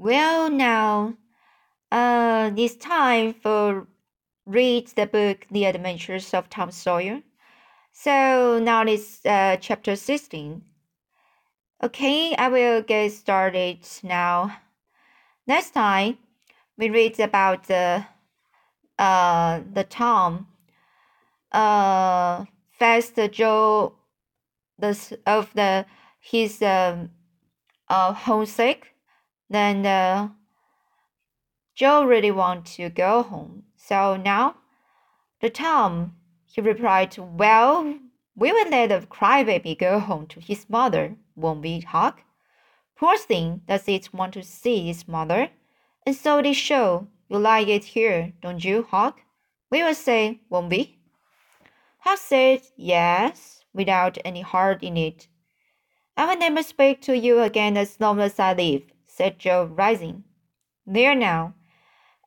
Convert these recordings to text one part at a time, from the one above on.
Well, now, uh, it's time for read the book The Adventures of Tom Sawyer. So now it's uh, chapter 16. Okay, I will get started now. Next time, we read about the uh, the Tom uh, fast Joe the of the his um, uh, homesick. Then uh, Joe really want to go home. So now, the Tom he replied, Well, we will let the crybaby go home to his mother, won't we, Huck? Poor thing, does it want to see its mother? And so they show you like it here, don't you, Huck? We will say, won't we? Huck said, Yes, without any heart in it. I will never speak to you again as long as I live, said Joe, rising. There now.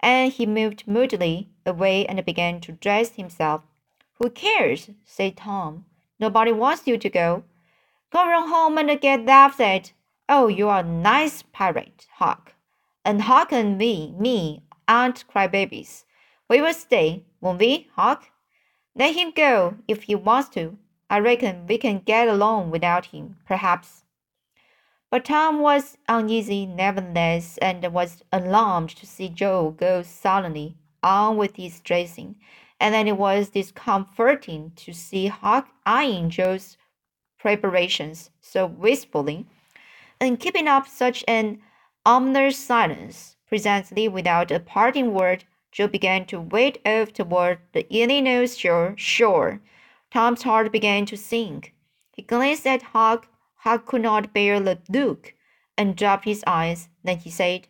And he moved moodily away and began to dress himself. Who cares? said Tom. Nobody wants you to go. Go run home and get laughed at. Oh, you are a nice pirate, Huck. And Huck and me, me, aren't crybabies. We will stay, won't we, Huck? Let him go if he wants to. I reckon we can get along without him, perhaps. But Tom was uneasy nevertheless, and was alarmed to see Joe go sullenly on with his dressing, and then it was discomforting to see Huck eyeing Joe's preparations so wistfully, and keeping up such an ominous silence. Presently, without a parting word, Joe began to wade off toward the Illinois shore. shore. Tom's heart began to sink. He glanced at Huck Huck could not bear the look and dropped his eyes. Then he said,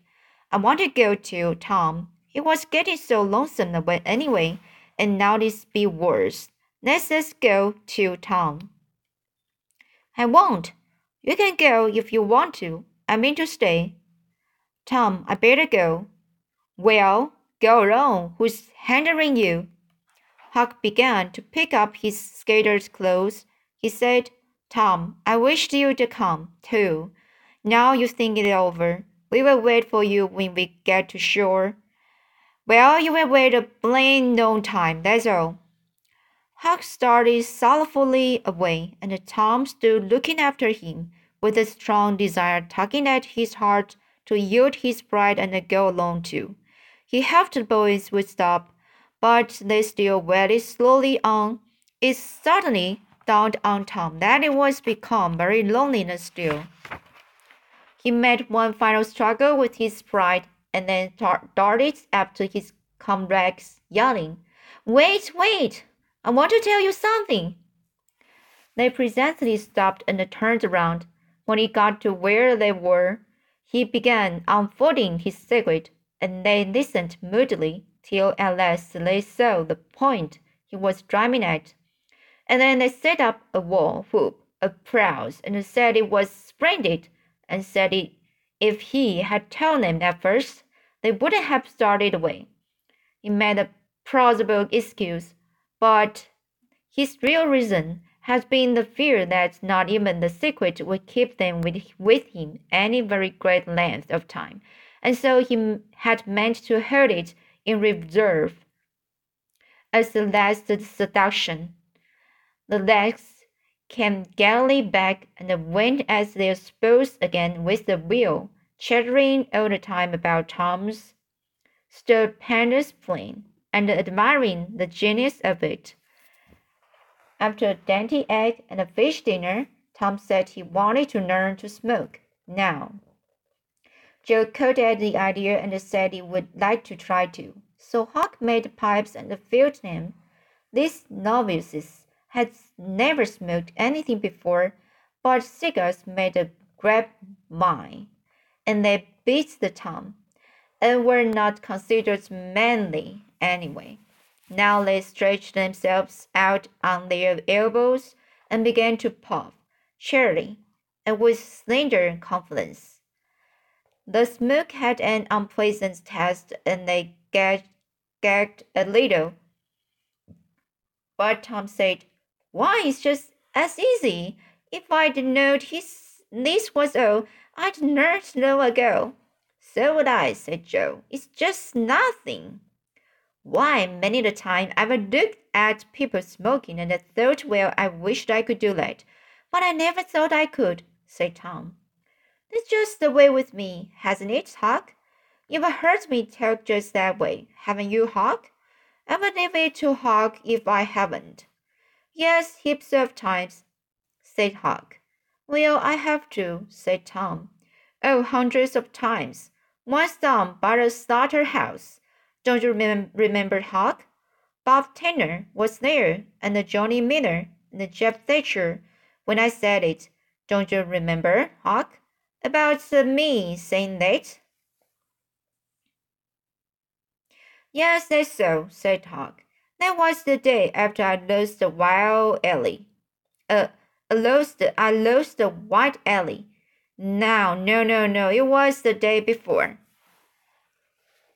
I want to go to Tom. It was getting so lonesome away anyway, and now this be worse. Let's just go to Tom. I won't. You can go if you want to. I mean to stay. Tom, I better go. Well, go along. Who's hindering you? Huck began to pick up his skater's clothes. He said, Tom, I wished you to come, too. Now you think it over. We will wait for you when we get to shore. Well, you will wait a blame long time, that's all. Huck started sorrowfully away, and Tom stood looking after him, with a strong desire tugging at his heart to yield his pride and go along too. He hoped the boys would stop, but they still went slowly on. It suddenly dawned on Tom that it was become very lonely still. He made one final struggle with his pride and then darted after his comrades, yelling, Wait, wait! I want to tell you something. They presently stopped and turned around. When he got to where they were, he began unfolding his secret, and they listened moodily till at last they saw the point he was driving at and then they set up a war whoop of praise and said it was splendid, and said it if he had told them at first, they wouldn't have started away. He made a plausible excuse, but his real reason has been the fear that not even the secret would keep them with, with him any very great length of time, and so he had meant to hold it in reserve as the last seduction the legs came gaily back and went as they supposed again with the wheel, chattering all the time about Tom's stupendous plane, and admiring the genius of it. After a dainty egg and a fish dinner, Tom said he wanted to learn to smoke now. Joe caught at the idea and said he would like to try to. So Huck made pipes and filled them. These novices had never smoked anything before, but cigars made a grab mine, and they beat the tongue, and were not considered manly anyway. Now they stretched themselves out on their elbows and began to puff, cheerily, and with slender confidence. The smoke had an unpleasant taste, and they gagged, gagged a little. But Tom said, why, it's just as easy. If I'd known his this was all, I'd learned long ago. So would I, said Joe. It's just nothing. Why, many a time I've looked at people smoking and I thought, well, I wished I could do that. But I never thought I could, said Tom. That's just the way with me, hasn't it, Huck? You've heard me talk just that way, haven't you, Huck? I would leave it to Huck if I haven't. Yes, heaps of times, said Huck. Well, I have to, said Tom. Oh, hundreds of times. Once down by the starter house. Don't you remem remember Huck? Bob Tanner was there, and Johnny Miller, and Jeff Thatcher, when I said it. Don't you remember, Huck? About uh, me saying that? Yes, that's so, said Huck. That was the day after I lost the wild Ellie. Uh, I lost, I lost the white Ellie. No, no, no, no, it was the day before.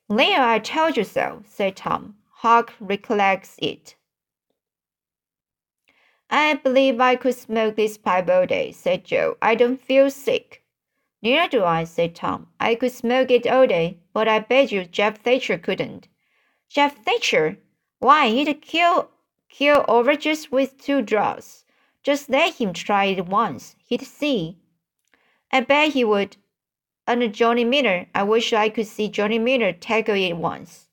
There, I told you so, said Tom. Huck recollects it. I believe I could smoke this pipe all day, said Joe. I don't feel sick. Neither do I, said Tom. I could smoke it all day, but I bet you Jeff Thatcher couldn't. Jeff Thatcher? Why, he'd kill, kill over just with two draws. Just let him try it once. He'd see. I bet he would. And Johnny Miller, I wish I could see Johnny Miller tackle it once.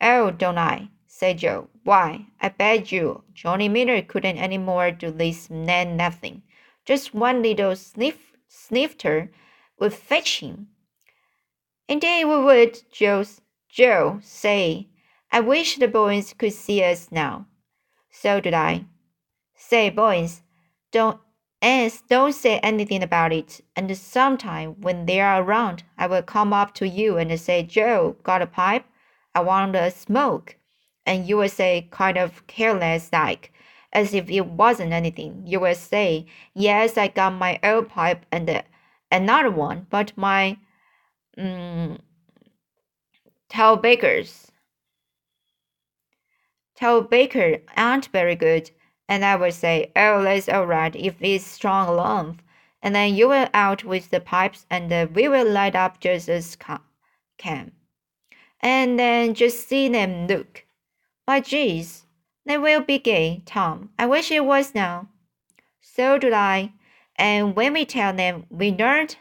Oh, don't I? said Joe. Why, I bet you Johnny Miller couldn't any more do this than nothing. Just one little sniff snifter would fetch him. Indeed we would, Joe. Joe, say, I wish the boys could see us now. So did I. Say, boys, don't and don't say anything about it. And sometime when they are around, I will come up to you and say, Joe, got a pipe? I want a smoke. And you will say, kind of careless like, as if it wasn't anything. You will say, Yes, I got my old pipe and another one, but my um, Tell Bakers. Tell Baker aren't very good. And I will say, Oh, that's all right if it's strong enough. And then you will out with the pipes and we will light up just as can. And then just see them look. By geez, they will be gay, Tom. I wish it was now. So do I. And when we tell them we learned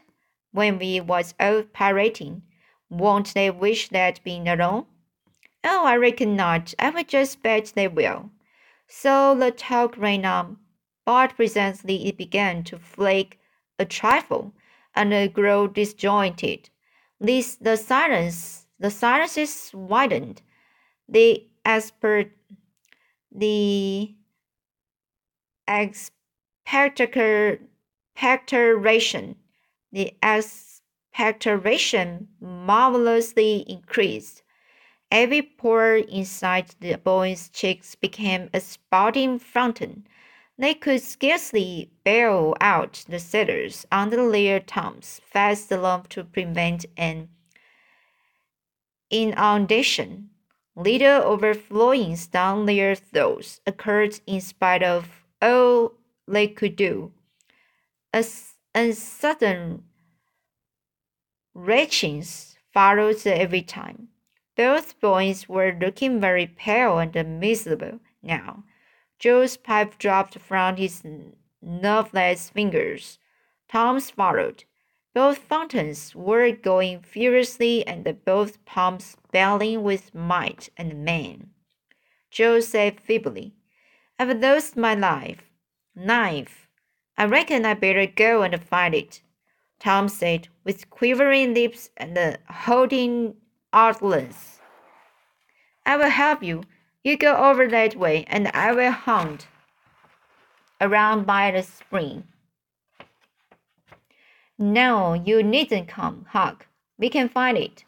when we was out pirating, won't they wish they'd been alone? Oh, I reckon not. I would just bet they will. So the talk ran on, but presently it began to flake a trifle and grow disjointed. This the silence the silences widened. The expert the expectoration the expectoration marvelously increased. Every pore inside the boys' cheeks became a spouting fountain. They could scarcely bail out the cedars under their tongues fast enough to prevent an inundation. Little overflowings down their throats occurred in spite of all they could do. A, a sudden retchings followed every time. Both boys were looking very pale and miserable now. Joe's pipe dropped from his nerveless fingers. Tom's followed. Both fountains were going furiously and both pumps belling with might and main. Joe said feebly, I've lost my life. Knife. I reckon I better go and find it. Tom said, with quivering lips and holding outlines. I will help you. You go over that way, and I will hunt around by the spring. No, you needn't come, Huck. We can find it.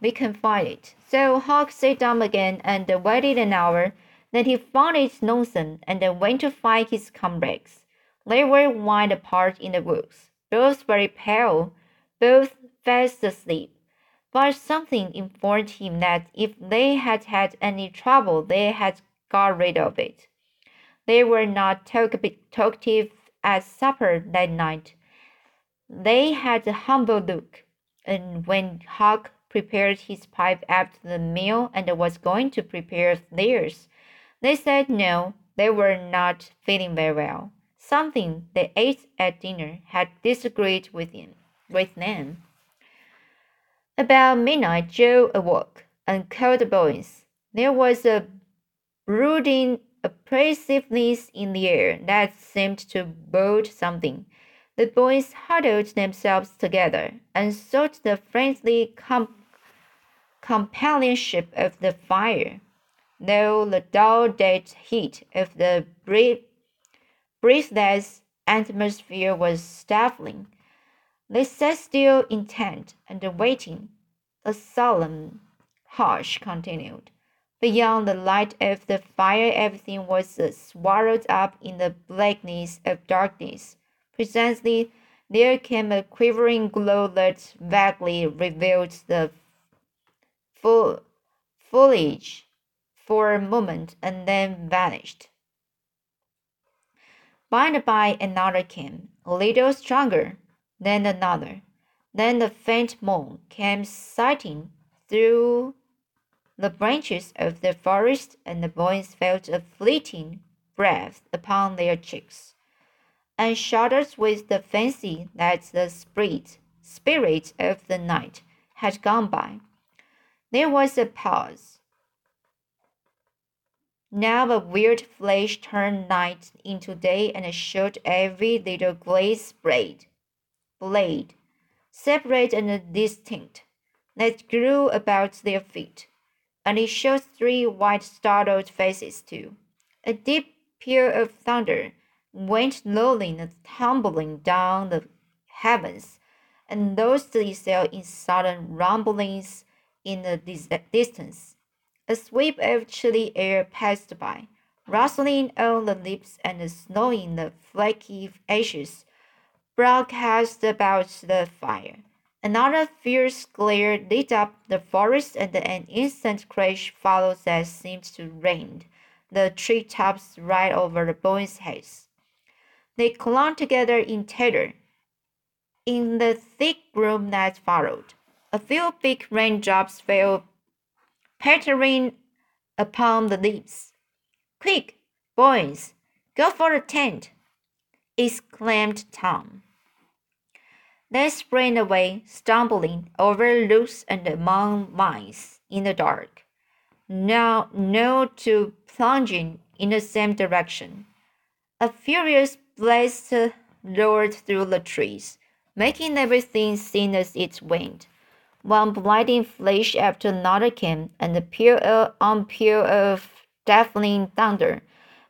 We can find it. So Huck sat down again and waited an hour. Then he found it lonesome and went to find his comrades. They were wide apart in the woods, both very pale, both fast asleep but something informed him that if they had had any trouble, they had got rid of it. They were not talkative at supper that night. They had a humble look. And when Huck prepared his pipe after the meal and was going to prepare theirs, they said no, they were not feeling very well. Something they ate at dinner had disagreed with him, with them. About midnight, Joe awoke and called the boys. There was a brooding oppressiveness in the air that seemed to bode something. The boys huddled themselves together and sought the friendly com- companionship of the fire, though the dull dead heat of the breathless atmosphere was stifling. They sat still intent and waiting. The solemn hush continued. Beyond the light of the fire, everything was uh, swallowed up in the blackness of darkness. Presently, there came a quivering glow that vaguely revealed the full foliage for a moment and then vanished. By and by, another came, a little stronger, then another. Then the faint moan came sighting through the branches of the forest, and the boys felt a fleeting breath upon their cheeks, and shuddered with the fancy that the spirit, spirit of the night had gone by. There was a pause. Now a weird flash turned night into day and showed every little glaze blade, blade, separate and distinct, that grew about their feet and it shows three white startled faces too. A deep peal of thunder went rolling and tumbling down the heavens, and lost itself in sudden rumblings in the dis distance. A sweep of chilly air passed by, rustling on the leaves and snowing the flaky ashes broadcast about the fire. Another fierce glare lit up the forest, and an instant crash followed that seemed to rend the tree tops right over the boys' heads. They clung together in terror. In the thick gloom that followed, a few big raindrops fell pattering upon the leaves. Quick, boys, go for the tent! exclaimed Tom. They sprang away, stumbling over roots and among vines in the dark. Now, no two plunging in the same direction. A furious blast roared through the trees, making everything seem as it went. One blinding flash after another came, and a peal on peal of deafening thunder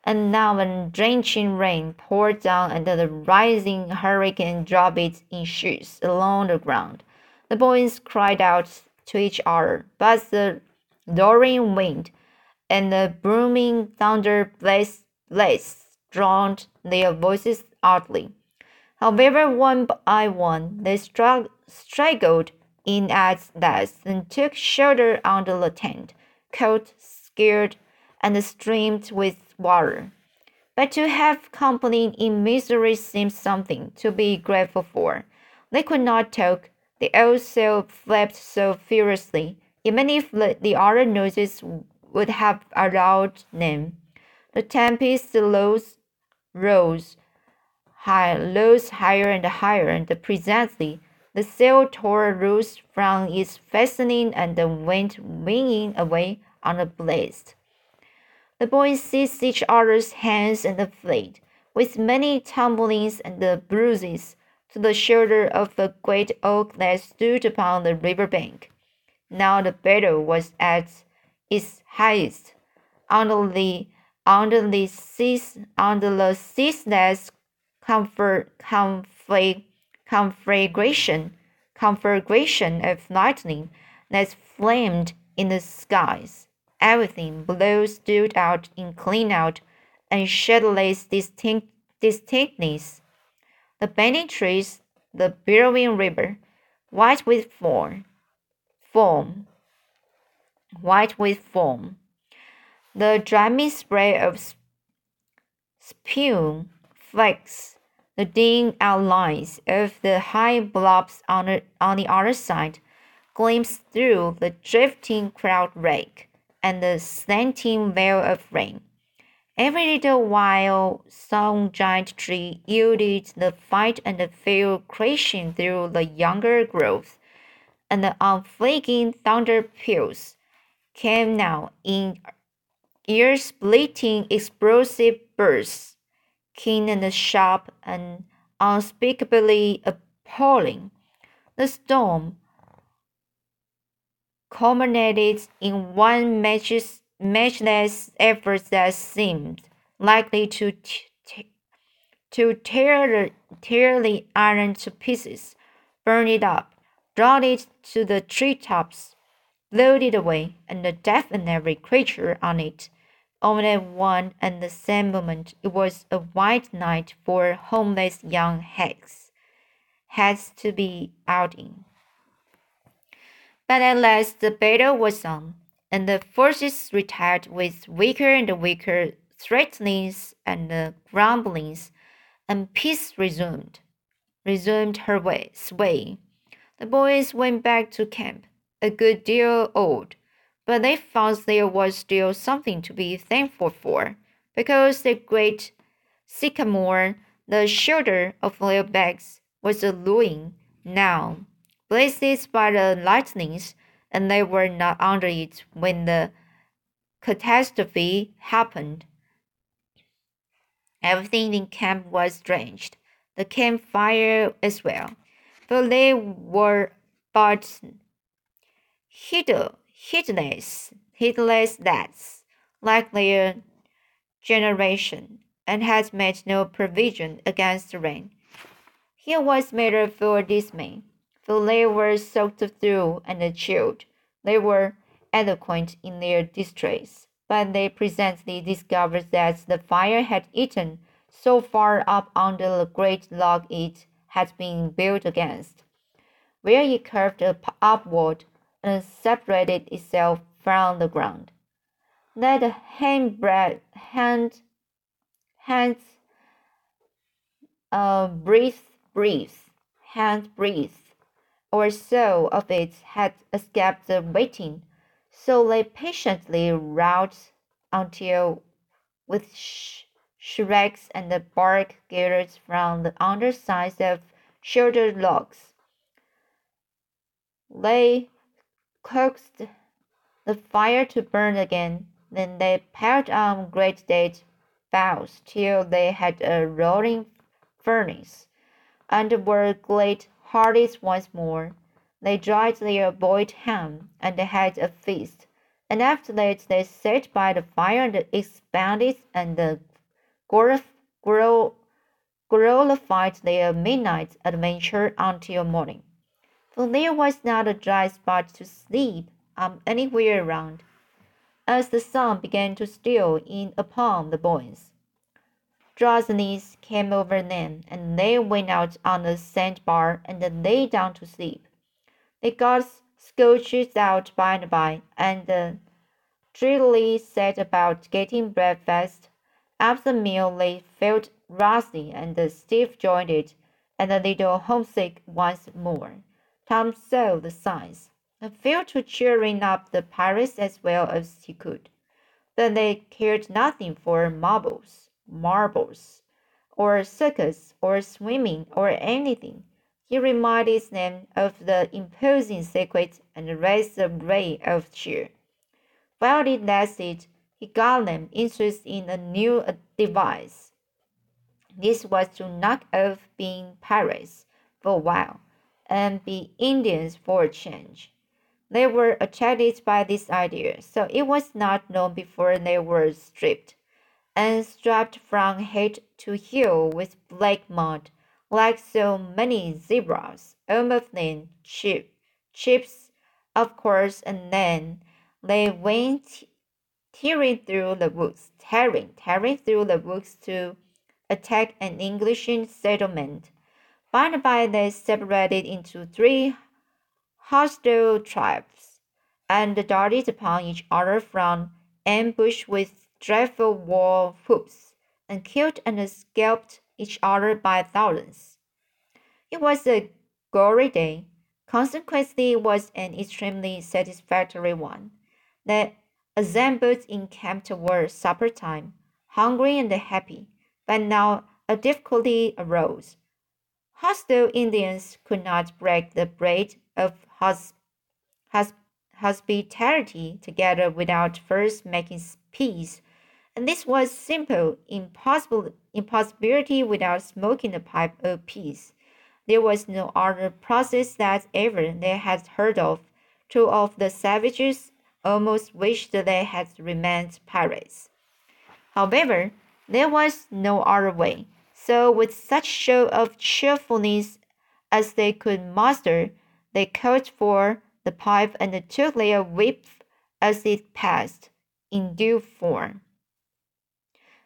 and now when drenching rain poured down and the rising hurricane dropped it in sheets along the ground. The boys cried out to each other, but the roaring wind and the booming thunder blasts drowned their voices oddly. However, one by one, they struggled, in at last and took shelter under the tent, cold, scared, and streamed with water. But to have company in misery seemed something to be grateful for. They could not talk. The old sail flapped so furiously, even if the other noises would have allowed them. The tempest rose, rose, high, rose higher and higher, and presently the sail tore loose from its fastening and went winging away on a blast. The boys seized each other's hands and fled, with many tumblings and bruises, to the shelter of a great oak that stood upon the river bank. Now the battle was at its highest. Under the under the cease under the ceaseless conflict, conflagration conflagration of lightning that flamed in the skies. Everything below stood out in clean out and shadowless distinct, distinctness. The bending trees, the billowing river, white with foam, foam, white with foam, the driving spray of spume flakes the dim outlines of the high blobs on the, on the other side glimpsed through the drifting cloud rake and the slanting veil of rain. Every little while, some giant tree yielded the fight and fell crashing through the younger growth, and the unflagging thunder peals came now in ear-splitting explosive bursts, keen and sharp and unspeakably appalling. The storm culminated in one matchless, matchless effort that seemed likely to, to tear the, tear the iron to pieces, burn it up, draw it to the treetops, blow it away, and deafen every creature on it. All at one and the same moment, it was a white night for homeless young hags. Has to be out in. But at last the battle was on, and the forces retired with weaker and weaker threatenings and grumblings, and peace resumed, resumed her way, sway. The boys went back to camp, a good deal old, but they found there was still something to be thankful for, because the great sycamore, the shelter of their backs, was a ruin now blazed by the lightnings, and they were not under it when the catastrophe happened. Everything in camp was drenched, the campfire as well, for they were but heedless, heedless lads, like their generation, and had made no provision against the rain. Here was matter for dismay for they were soaked through and chilled. They were eloquent in their distress, but they presently discovered that the fire had eaten so far up under the great log it had been built against, where it curved upward and separated itself from the ground. That hand breath, hand, hands, uh, breathe, breathe, hand breathe or so of it had escaped the waiting, so they patiently wrought until, with sh shrieks and the bark gathered from the undersides of sheltered logs, they coaxed the fire to burn again. Then they piled on great dead boughs till they had a roaring furnace, and were glad parties once more. They dried their boiled ham and had a feast, and after that they sat by the fire and expanded and glorified their midnight adventure until morning. For there was not a dry spot to sleep um, anywhere around. As the sun began to steal in upon the boys, Drowsiness came over them, and they went out on the sandbar and lay down to sleep. They got scorched out by and by, and drearily set about getting breakfast. After the meal, they felt rusty and stiff jointed, and a little homesick once more. Tom saw the signs, and fell to cheering up the pirates as well as he could. Then they cared nothing for marbles marbles, or circus, or swimming, or anything. He reminded them of the imposing secret and raised a ray of cheer. While it lasted, he got them interested in a new uh, device. This was to knock off being pirates for a while and be Indians for a change. They were attracted by this idea, so it was not long before they were stripped and striped from head to heel with black mud, like so many zebras, almost then chip, chips, of course, and then they went tearing through the woods, tearing, tearing through the woods to attack an English settlement. By and by, they separated into three hostile tribes and darted upon each other from ambush with dreadful war whoops, and killed and scalped each other by thousands. It was a glory day. Consequently, it was an extremely satisfactory one. They assembled in camp toward supper time, hungry and happy. But now a difficulty arose. Hostile Indians could not break the bread of hos- hos- hospitality together without first making peace, and this was simple impossible impossibility without smoking the pipe peace. There was no other process that ever they had heard of. Two of the savages almost wished they had remained pirates. However, there was no other way. So, with such show of cheerfulness as they could muster, they called for the pipe and took their whip as it passed, in due form.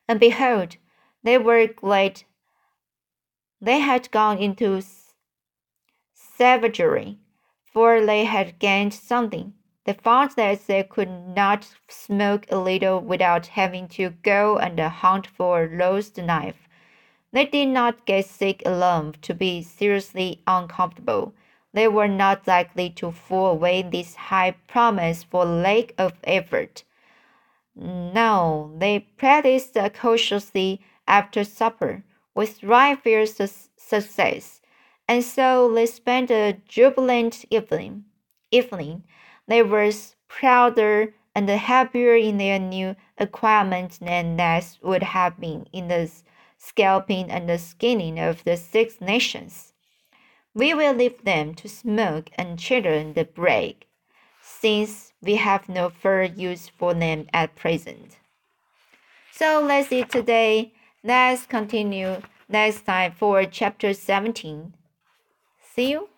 And behold, they were glad they had gone into savagery, for they had gained something. They found that they could not smoke a little without having to go and hunt for a lost knife. They did not get sick alone to be seriously uncomfortable. They were not likely to fool away this high promise for lack of effort. No, they practiced cautiously after supper, with rifle success, and so they spent a jubilant evening. evening. They were prouder and happier in their new acquirement than Ness would have been in the scalping and the skinning of the Six Nations. We will leave them to smoke and chatter in the break, since we have no further use for them at present. So let's see today. Let's continue next time for chapter 17. See you.